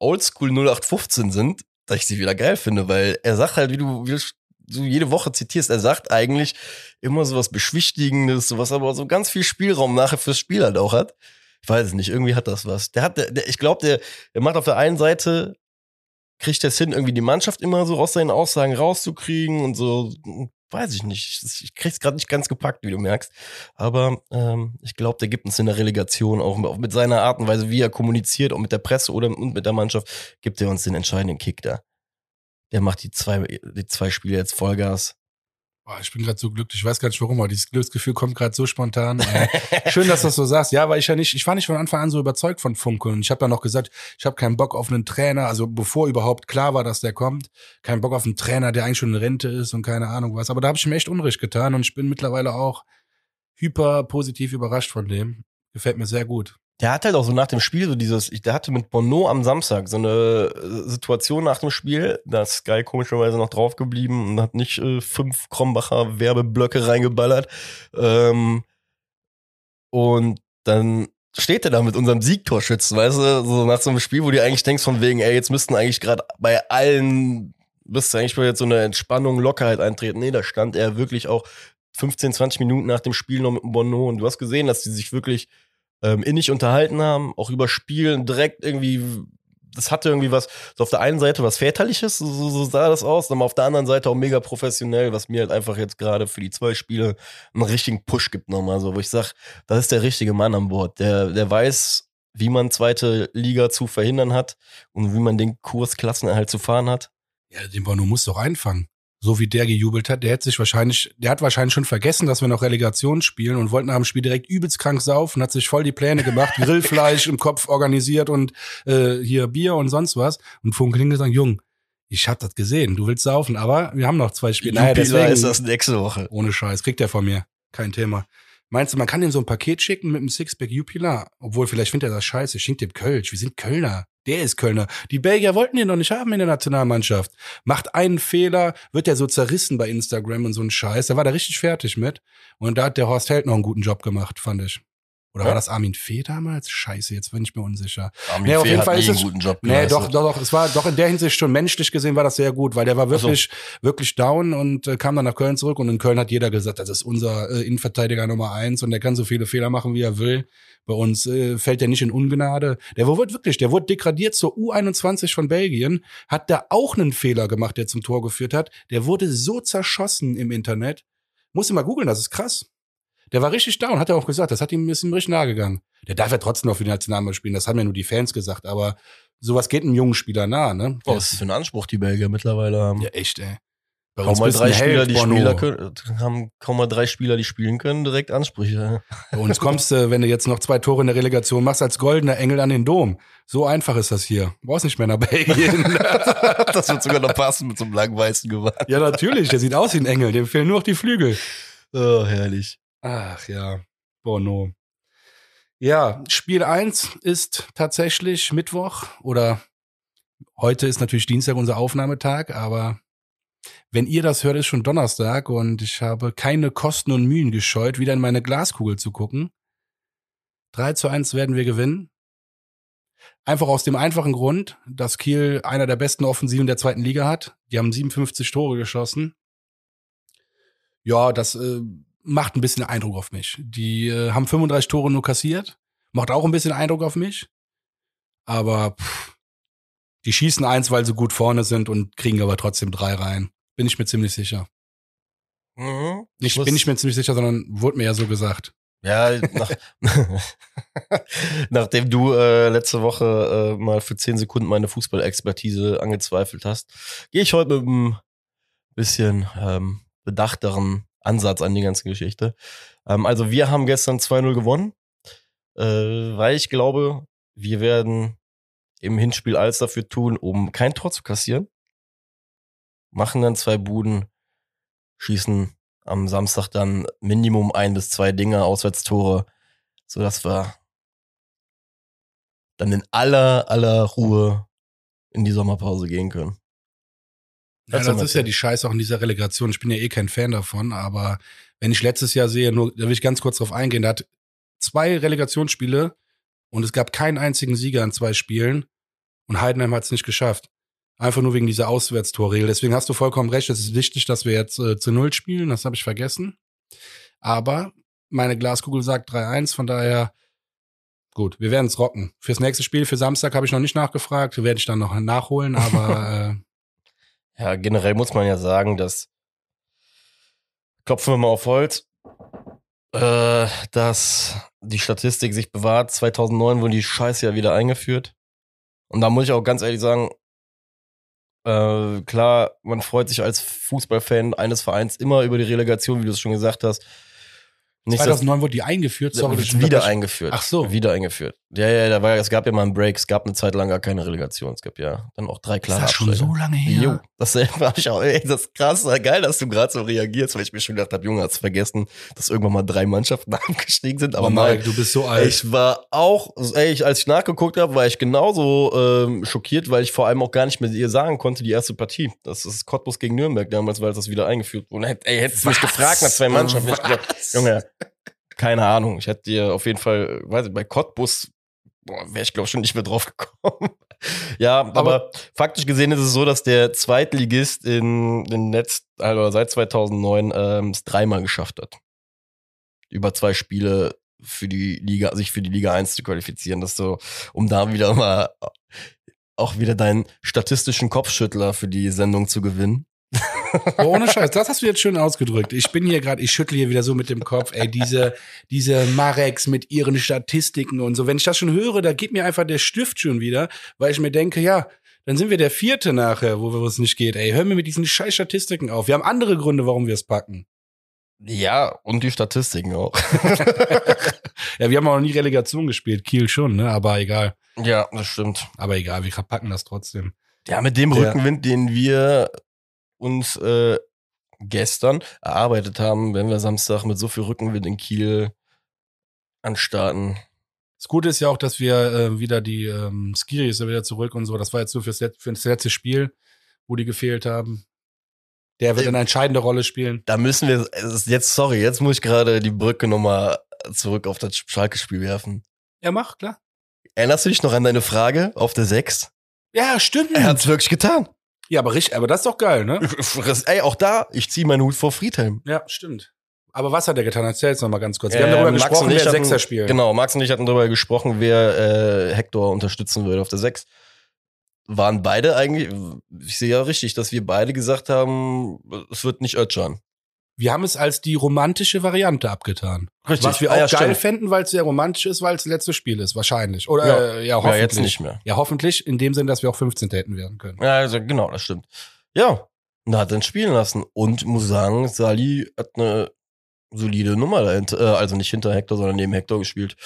Speaker 2: oldschool 0815 sind, dass ich sie wieder geil finde, weil er sagt halt, wie du, wie du so jede Woche zitierst, er sagt eigentlich immer so was Beschwichtigendes, sowas aber so ganz viel Spielraum nachher fürs Spiel halt auch hat. Ich weiß es nicht, irgendwie hat das was. Der hat, der, der, ich glaube, der, der macht auf der einen Seite, kriegt es hin, irgendwie die Mannschaft immer so aus seinen Aussagen rauszukriegen und so, weiß ich nicht. Ich krieg's gerade nicht ganz gepackt, wie du merkst. Aber ähm, ich glaube, der gibt uns in der Relegation auch, mit seiner Art und Weise, wie er kommuniziert, auch mit der Presse oder und mit der Mannschaft, gibt er uns den entscheidenden Kick da. Der macht die zwei, die zwei Spiele jetzt Vollgas.
Speaker 1: Boah, ich bin gerade so glücklich. Ich weiß gar nicht warum, aber dieses Glücksgefühl kommt gerade so spontan. Schön, dass du das so sagst. Ja, weil ich ja nicht, ich war nicht von Anfang an so überzeugt von Funke. Und ich habe ja noch gesagt, ich habe keinen Bock auf einen Trainer, also bevor überhaupt klar war, dass der kommt, keinen Bock auf einen Trainer, der eigentlich schon in Rente ist und keine Ahnung was. Aber da habe ich mir echt Unrecht getan und ich bin mittlerweile auch hyper positiv überrascht von dem. Gefällt mir sehr gut.
Speaker 2: Der hat halt auch so nach dem Spiel so dieses, der hatte mit Bono am Samstag so eine äh, Situation nach dem Spiel, da ist Sky komischerweise noch draufgeblieben und hat nicht äh, fünf Krombacher Werbeblöcke reingeballert. Ähm, und dann steht er da mit unserem Siegtorschützen, weißt du, so nach so einem Spiel, wo du eigentlich denkst von wegen, ey, jetzt müssten eigentlich gerade bei allen, müsste eigentlich jetzt so eine Entspannung, Lockerheit eintreten. Nee, da stand er wirklich auch 15, 20 Minuten nach dem Spiel noch mit dem Bono und du hast gesehen, dass die sich wirklich ähm, innig unterhalten haben, auch über Spielen direkt irgendwie, das hatte irgendwie was, so auf der einen Seite was Väterliches, so, so sah das aus, aber auf der anderen Seite auch mega professionell, was mir halt einfach jetzt gerade für die zwei Spiele einen richtigen Push gibt nochmal, so, wo ich sag, das ist der richtige Mann an Bord, der, der weiß, wie man zweite Liga zu verhindern hat und wie man den Kurs Klassenerhalt zu fahren hat.
Speaker 1: Ja, den Bono muss doch einfangen so wie der gejubelt hat, der hätte sich wahrscheinlich, der hat wahrscheinlich schon vergessen, dass wir noch Relegation spielen und wollten nach dem Spiel direkt übelst krank saufen, hat sich voll die Pläne gemacht, Grillfleisch im Kopf organisiert und äh, hier Bier und sonst was. Und Funkeling gesagt, Jung, ich hab das gesehen, du willst saufen, aber wir haben noch zwei Spiele.
Speaker 2: Naja, deswegen ist das nächste Woche.
Speaker 1: Ohne Scheiß, kriegt er von mir. Kein Thema. Meinst du, man kann ihm so ein Paket schicken mit einem Sixpack Jupiler? Obwohl, vielleicht findet er das scheiße. Schenkt dem Kölsch. Wir sind Kölner. Der ist Kölner. Die Belgier wollten ihn noch nicht haben in der Nationalmannschaft. Macht einen Fehler, wird er so zerrissen bei Instagram und so ein Scheiß. Da war der richtig fertig mit. Und da hat der Horst Held noch einen guten Job gemacht, fand ich. Oder ja. war das Armin Fee damals? Scheiße, jetzt bin ich mir unsicher.
Speaker 2: Armin nee, auf jeden Fall ist es, guten Job
Speaker 1: Nee, doch, doch, doch, es war doch in der Hinsicht schon menschlich gesehen war das sehr gut, weil der war wirklich, so. wirklich down und äh, kam dann nach Köln zurück und in Köln hat jeder gesagt, das ist unser äh, Innenverteidiger Nummer eins und der kann so viele Fehler machen, wie er will. Bei uns äh, fällt er nicht in Ungnade. Der wurde wirklich, der wurde degradiert zur U21 von Belgien, hat da auch einen Fehler gemacht, der zum Tor geführt hat. Der wurde so zerschossen im Internet. Muss ich mal googeln, das ist krass. Der war richtig down, hat er auch gesagt. Das hat ihm ein bisschen richtig nahe gegangen. Der darf ja trotzdem noch für die Nationalmannschaft spielen. Das haben ja nur die Fans gesagt. Aber sowas geht einem jungen Spieler nahe, ne?
Speaker 2: Oh, was ist für einen Anspruch die Belgier mittlerweile haben.
Speaker 1: Ja, echt, ey.
Speaker 2: Bei kaum mal drei Spieler, die Spieler können, haben kaum mal drei Spieler, die spielen können, direkt Ansprüche.
Speaker 1: Bei uns kommst du, wenn du jetzt noch zwei Tore in der Relegation machst, als goldener Engel an den Dom. So einfach ist das hier. Du brauchst nicht mehr nach Belgien.
Speaker 2: das wird sogar noch passen mit so einem langen weißen Gewand.
Speaker 1: Ja, natürlich. Der sieht aus wie ein Engel. Dem fehlen nur noch die Flügel.
Speaker 2: Oh, herrlich.
Speaker 1: Ach ja. Bono. Ja, Spiel 1 ist tatsächlich Mittwoch oder heute ist natürlich Dienstag unser Aufnahmetag, aber wenn ihr das hört, ist schon Donnerstag und ich habe keine Kosten und Mühen gescheut, wieder in meine Glaskugel zu gucken. 3 zu 1 werden wir gewinnen. Einfach aus dem einfachen Grund, dass Kiel einer der besten Offensiven der zweiten Liga hat. Die haben 57 Tore geschossen. Ja, das äh, macht ein bisschen Eindruck auf mich. Die äh, haben 35 Tore nur kassiert. Macht auch ein bisschen Eindruck auf mich. Aber pff, die schießen eins, weil sie gut vorne sind und kriegen aber trotzdem drei rein. Bin ich mir ziemlich sicher. Mhm. Nicht bin ich mir ziemlich sicher, sondern wurde mir ja so gesagt.
Speaker 2: Ja, nach, nachdem du äh, letzte Woche äh, mal für zehn Sekunden meine Fußballexpertise angezweifelt hast, gehe ich heute mit einem bisschen ähm, bedachteren Ansatz an die ganze Geschichte. Ähm, also wir haben gestern 2-0 gewonnen, äh, weil ich glaube, wir werden im Hinspiel alles dafür tun, um kein Tor zu kassieren. Machen dann zwei Buden, schießen am Samstag dann Minimum ein bis zwei Dinger, Auswärtstore, sodass wir dann in aller, aller Ruhe in die Sommerpause gehen können.
Speaker 1: Ja, das ist ja die Scheiße auch in dieser Relegation. Ich bin ja eh kein Fan davon, aber wenn ich letztes Jahr sehe, nur, da will ich ganz kurz drauf eingehen, da hat zwei Relegationsspiele und es gab keinen einzigen Sieger in zwei Spielen und Heidenheim hat es nicht geschafft. Einfach nur wegen dieser Auswärtstorregel. Deswegen hast du vollkommen recht. Es ist wichtig, dass wir jetzt äh, zu Null spielen. Das habe ich vergessen. Aber meine Glaskugel sagt 3-1. Von daher, gut, wir werden es rocken. Fürs nächste Spiel, für Samstag habe ich noch nicht nachgefragt. Werde ich dann noch nachholen. Aber äh,
Speaker 2: ja, generell muss man ja sagen, dass klopfen wir mal auf Holz, äh, dass die Statistik sich bewahrt. 2009 wurde die Scheiße ja wieder eingeführt. Und da muss ich auch ganz ehrlich sagen, Äh, klar, man freut sich als Fußballfan eines Vereins immer über die Relegation, wie du es schon gesagt hast.
Speaker 1: Nicht 2009 wurde die eingeführt,
Speaker 2: sorry,
Speaker 1: wieder
Speaker 2: wieder eingeführt.
Speaker 1: Ach so.
Speaker 2: Wieder eingeführt. Ja, ja, da war, es gab ja mal einen Break, es gab eine Zeit lang gar keine Relegation. Es gab ja dann auch drei klare
Speaker 1: Ist das schon so lange her? Jo,
Speaker 2: das war ich auch, ey, das ist krass, geil, dass du gerade so reagierst, weil ich mir schon gedacht habe, Junge, hast vergessen, dass irgendwann mal drei Mannschaften abgestiegen sind. Aber oh
Speaker 1: Mike, du bist so alt.
Speaker 2: Ich war auch, ey, ich, als ich nachgeguckt habe, war ich genauso ähm, schockiert, weil ich vor allem auch gar nicht mehr ihr sagen konnte, die erste Partie. Das ist Cottbus gegen Nürnberg damals, weil das wieder eingeführt wurde. Ey, hättest du mich gefragt nach zwei Mannschaften, Junge, keine Ahnung. Ich hätte dir auf jeden Fall, weiß ich, bei Cottbus wäre ich glaube schon nicht mehr drauf gekommen. ja, aber, aber, faktisch gesehen ist es so, dass der Zweitligist in den Netz, also seit 2009 ähm, es dreimal geschafft hat. Über zwei Spiele für die Liga, sich für die Liga 1 zu qualifizieren. Das so, um da wieder mal auch wieder deinen statistischen Kopfschüttler für die Sendung zu gewinnen.
Speaker 1: Oh, ohne Scheiß, das hast du jetzt schön ausgedrückt. Ich bin hier gerade, ich schüttle hier wieder so mit dem Kopf, ey, diese, diese Mareks mit ihren Statistiken und so. Wenn ich das schon höre, da geht mir einfach der Stift schon wieder, weil ich mir denke, ja, dann sind wir der vierte nachher, wo es nicht geht. Ey, hör mir mit diesen scheiß Statistiken auf. Wir haben andere Gründe, warum wir es packen.
Speaker 2: Ja, und die Statistiken auch.
Speaker 1: ja, wir haben auch noch nie Relegation gespielt. Kiel schon, ne? Aber egal.
Speaker 2: Ja, das stimmt.
Speaker 1: Aber egal, wir packen das trotzdem.
Speaker 2: Ja, mit dem Rückenwind, den wir uns äh, gestern erarbeitet haben, wenn wir Samstag mit so viel Rückenwind in Kiel anstarten.
Speaker 1: Das Gute ist ja auch, dass wir äh, wieder die ähm, Skiri ist ja wieder zurück und so. Das war jetzt so fürs, für das letzte Spiel, wo die gefehlt haben. Der wird eine entscheidende Rolle spielen.
Speaker 2: Da müssen wir jetzt, sorry, jetzt muss ich gerade die Brücke nochmal zurück auf das Schalke-Spiel werfen.
Speaker 1: Ja, mach, klar.
Speaker 2: Erinnerst du dich noch an deine Frage auf der 6?
Speaker 1: Ja, stimmt.
Speaker 2: Er hat's wirklich getan.
Speaker 1: Ja, aber richtig, aber das ist doch geil, ne?
Speaker 2: Ey, auch da, ich ziehe meinen Hut vor Friedhelm.
Speaker 1: Ja, stimmt. Aber was hat er getan? Erzähl's noch mal ganz kurz. Wir äh, haben darüber Max gesprochen, wer hatten, Sechser spielt.
Speaker 2: Genau, Max und ich hatten darüber gesprochen, wer äh, Hector unterstützen würde auf der Sechs. Waren beide eigentlich, ich sehe ja richtig, dass wir beide gesagt haben, es wird nicht Özcan.
Speaker 1: Wir haben es als die romantische Variante abgetan. Richtig. Was wir auch ah, ja, geil stimmt. fänden, weil es sehr romantisch ist, weil es das letzte Spiel ist, wahrscheinlich. Oder ja, äh, ja hoffentlich. Ja,
Speaker 2: jetzt nicht mehr.
Speaker 1: Ja, hoffentlich, in dem Sinn, dass wir auch 15. hätten werden können.
Speaker 2: Ja, also genau, das stimmt. Ja, und hat dann spielen lassen. Und muss sagen, Sali hat eine solide Nummer dahinter, äh, also nicht hinter Hector, sondern neben Hector gespielt.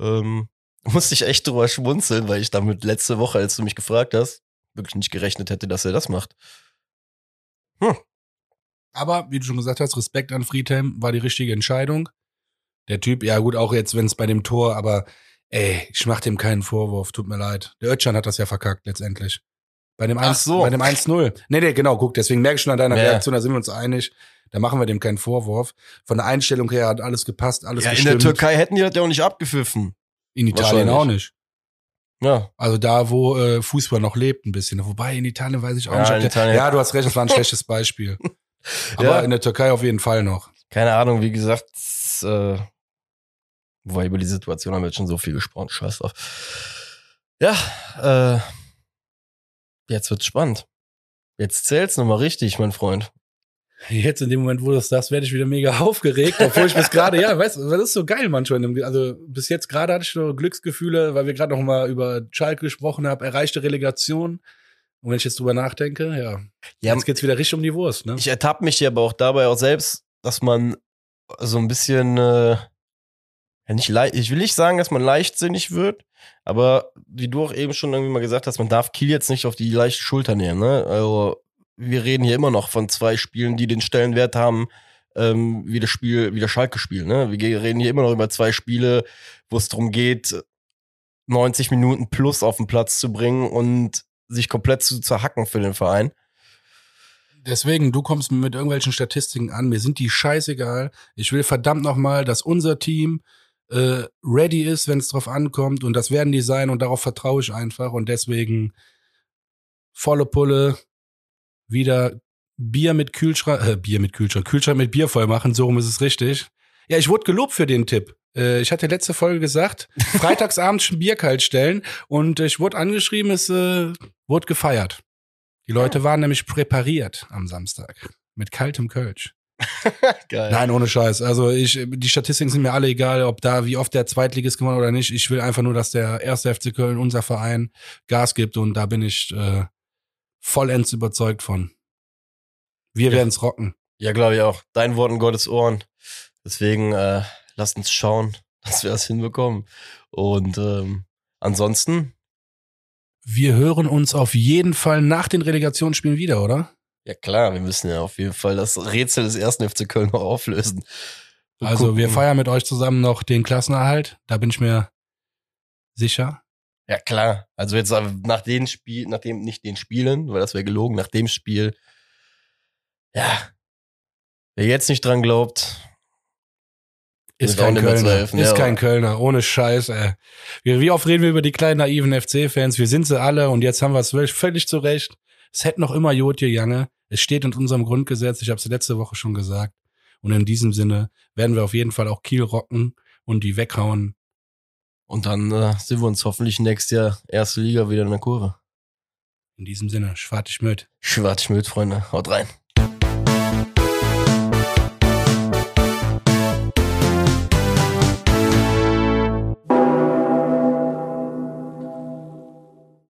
Speaker 2: Ähm, musste ich echt drüber schmunzeln, weil ich damit letzte Woche, als du mich gefragt hast, wirklich nicht gerechnet hätte, dass er das macht.
Speaker 1: Hm. Aber, wie du schon gesagt hast, Respekt an Friedhelm war die richtige Entscheidung. Der Typ, ja gut, auch jetzt, wenn es bei dem Tor, aber ey, ich mach dem keinen Vorwurf, tut mir leid. Der Ötchan hat das ja verkackt letztendlich. Bei dem 1, so. bei dem 1-0. Nee, nee, genau, guck, deswegen merke ich schon an deiner ja. Reaktion, da sind wir uns einig. Da machen wir dem keinen Vorwurf. Von der Einstellung her hat alles gepasst, alles
Speaker 2: ja,
Speaker 1: gestimmt.
Speaker 2: In der Türkei hätten die das ja auch nicht abgepfiffen.
Speaker 1: In Italien auch nicht.
Speaker 2: Ja.
Speaker 1: Also da, wo äh, Fußball noch lebt ein bisschen. Wobei in Italien weiß ich auch ja, nicht. Der, ja, du hast recht, das war ein schlechtes Beispiel. Aber ja. in der Türkei auf jeden Fall noch.
Speaker 2: Keine Ahnung, wie gesagt, äh, wobei über die Situation haben wir jetzt schon so viel gesprochen. Scheiß drauf. Ja, äh, jetzt wird's spannend. Jetzt zählt's nochmal richtig, mein Freund.
Speaker 1: Jetzt in dem Moment, wo du das sagst, werde ich wieder mega aufgeregt, obwohl ich bis gerade, ja, weißt du, das ist so geil manchmal. Also bis jetzt gerade hatte ich so Glücksgefühle, weil wir gerade noch mal über Schalke gesprochen haben, erreichte Relegation. Und wenn ich jetzt drüber nachdenke, ja, ja jetzt geht's wieder richtig um die Wurst. Ne?
Speaker 2: Ich ertappe mich ja aber auch dabei auch selbst, dass man so ein bisschen, äh, ja nicht leicht, ich will nicht sagen, dass man leichtsinnig wird, aber wie du auch eben schon irgendwie mal gesagt hast, man darf Kiel jetzt nicht auf die leichte Schulter nehmen. Ne? Also wir reden hier immer noch von zwei Spielen, die den Stellenwert haben, ähm, wie das Spiel, wie das Schalke-Spiel. Ne? Wir reden hier immer noch über zwei Spiele, wo es darum geht, 90 Minuten plus auf den Platz zu bringen und sich komplett zu zerhacken für den Verein.
Speaker 1: Deswegen, du kommst mit irgendwelchen Statistiken an, mir sind die scheißegal. Ich will verdammt nochmal, dass unser Team äh, ready ist, wenn es drauf ankommt und das werden die sein und darauf vertraue ich einfach und deswegen volle Pulle, wieder Bier mit Kühlschrank, äh, Bier mit Kühlschrank, Kühlschrank mit Bier voll machen, so rum ist es richtig. Ja, ich wurde gelobt für den Tipp. Äh, ich hatte letzte Folge gesagt, freitagsabends schon Bier kalt stellen und ich wurde angeschrieben, es äh, wurde gefeiert. Die Leute ja. waren nämlich präpariert am Samstag mit kaltem Kölsch. Geil. Nein, ohne Scheiß. Also ich, die Statistiken sind mir alle egal, ob da wie oft der Zweitligist gewonnen oder nicht. Ich will einfach nur, dass der erste FC Köln, unser Verein, Gas gibt und da bin ich äh, vollends überzeugt von. Wir
Speaker 2: Ja.
Speaker 1: werden's rocken.
Speaker 2: Ja, glaube ich auch. Dein Wort in Gottes Ohren. Deswegen äh, lasst uns schauen, dass wir das hinbekommen. Und ähm, ansonsten,
Speaker 1: Wir hören uns auf jeden Fall nach den Relegationsspielen wieder, oder?
Speaker 2: ja klar, wir müssen ja auf jeden Fall das Rätsel des ersten FC Köln noch auflösen. Und
Speaker 1: Also wir
Speaker 2: gucken.
Speaker 1: feiern mit euch zusammen noch den Klassenerhalt. Da bin ich mir sicher.
Speaker 2: Ja klar. Also jetzt äh, nach den Spiel, nach dem nicht den Spielen, weil das wäre gelogen, nach dem Spiel. Ja. Wer jetzt nicht dran glaubt,
Speaker 1: Ist
Speaker 2: Wir
Speaker 1: kein
Speaker 2: zu
Speaker 1: Kölner.
Speaker 2: helfen,
Speaker 1: ist
Speaker 2: ja,
Speaker 1: kein Kölner. Ohne Scheiß, ey. Wie, wie oft reden wir über die kleinen naiven FC-Fans? Wir sind sie alle und jetzt haben wir es völlig, völlig zurecht. Es hätte noch immer Jod gegangen. Es steht in unserem Grundgesetz. Ich habe es letzte Woche schon gesagt. Und in diesem Sinne werden wir auf jeden Fall auch Kiel rocken und die weghauen.
Speaker 2: und dann äh, sind wir uns hoffentlich nächstes Jahr erste Liga wieder in der Kurve.
Speaker 1: In diesem Sinne, schwartig mit.
Speaker 2: Schwarz Schmidt, Freunde. Haut rein.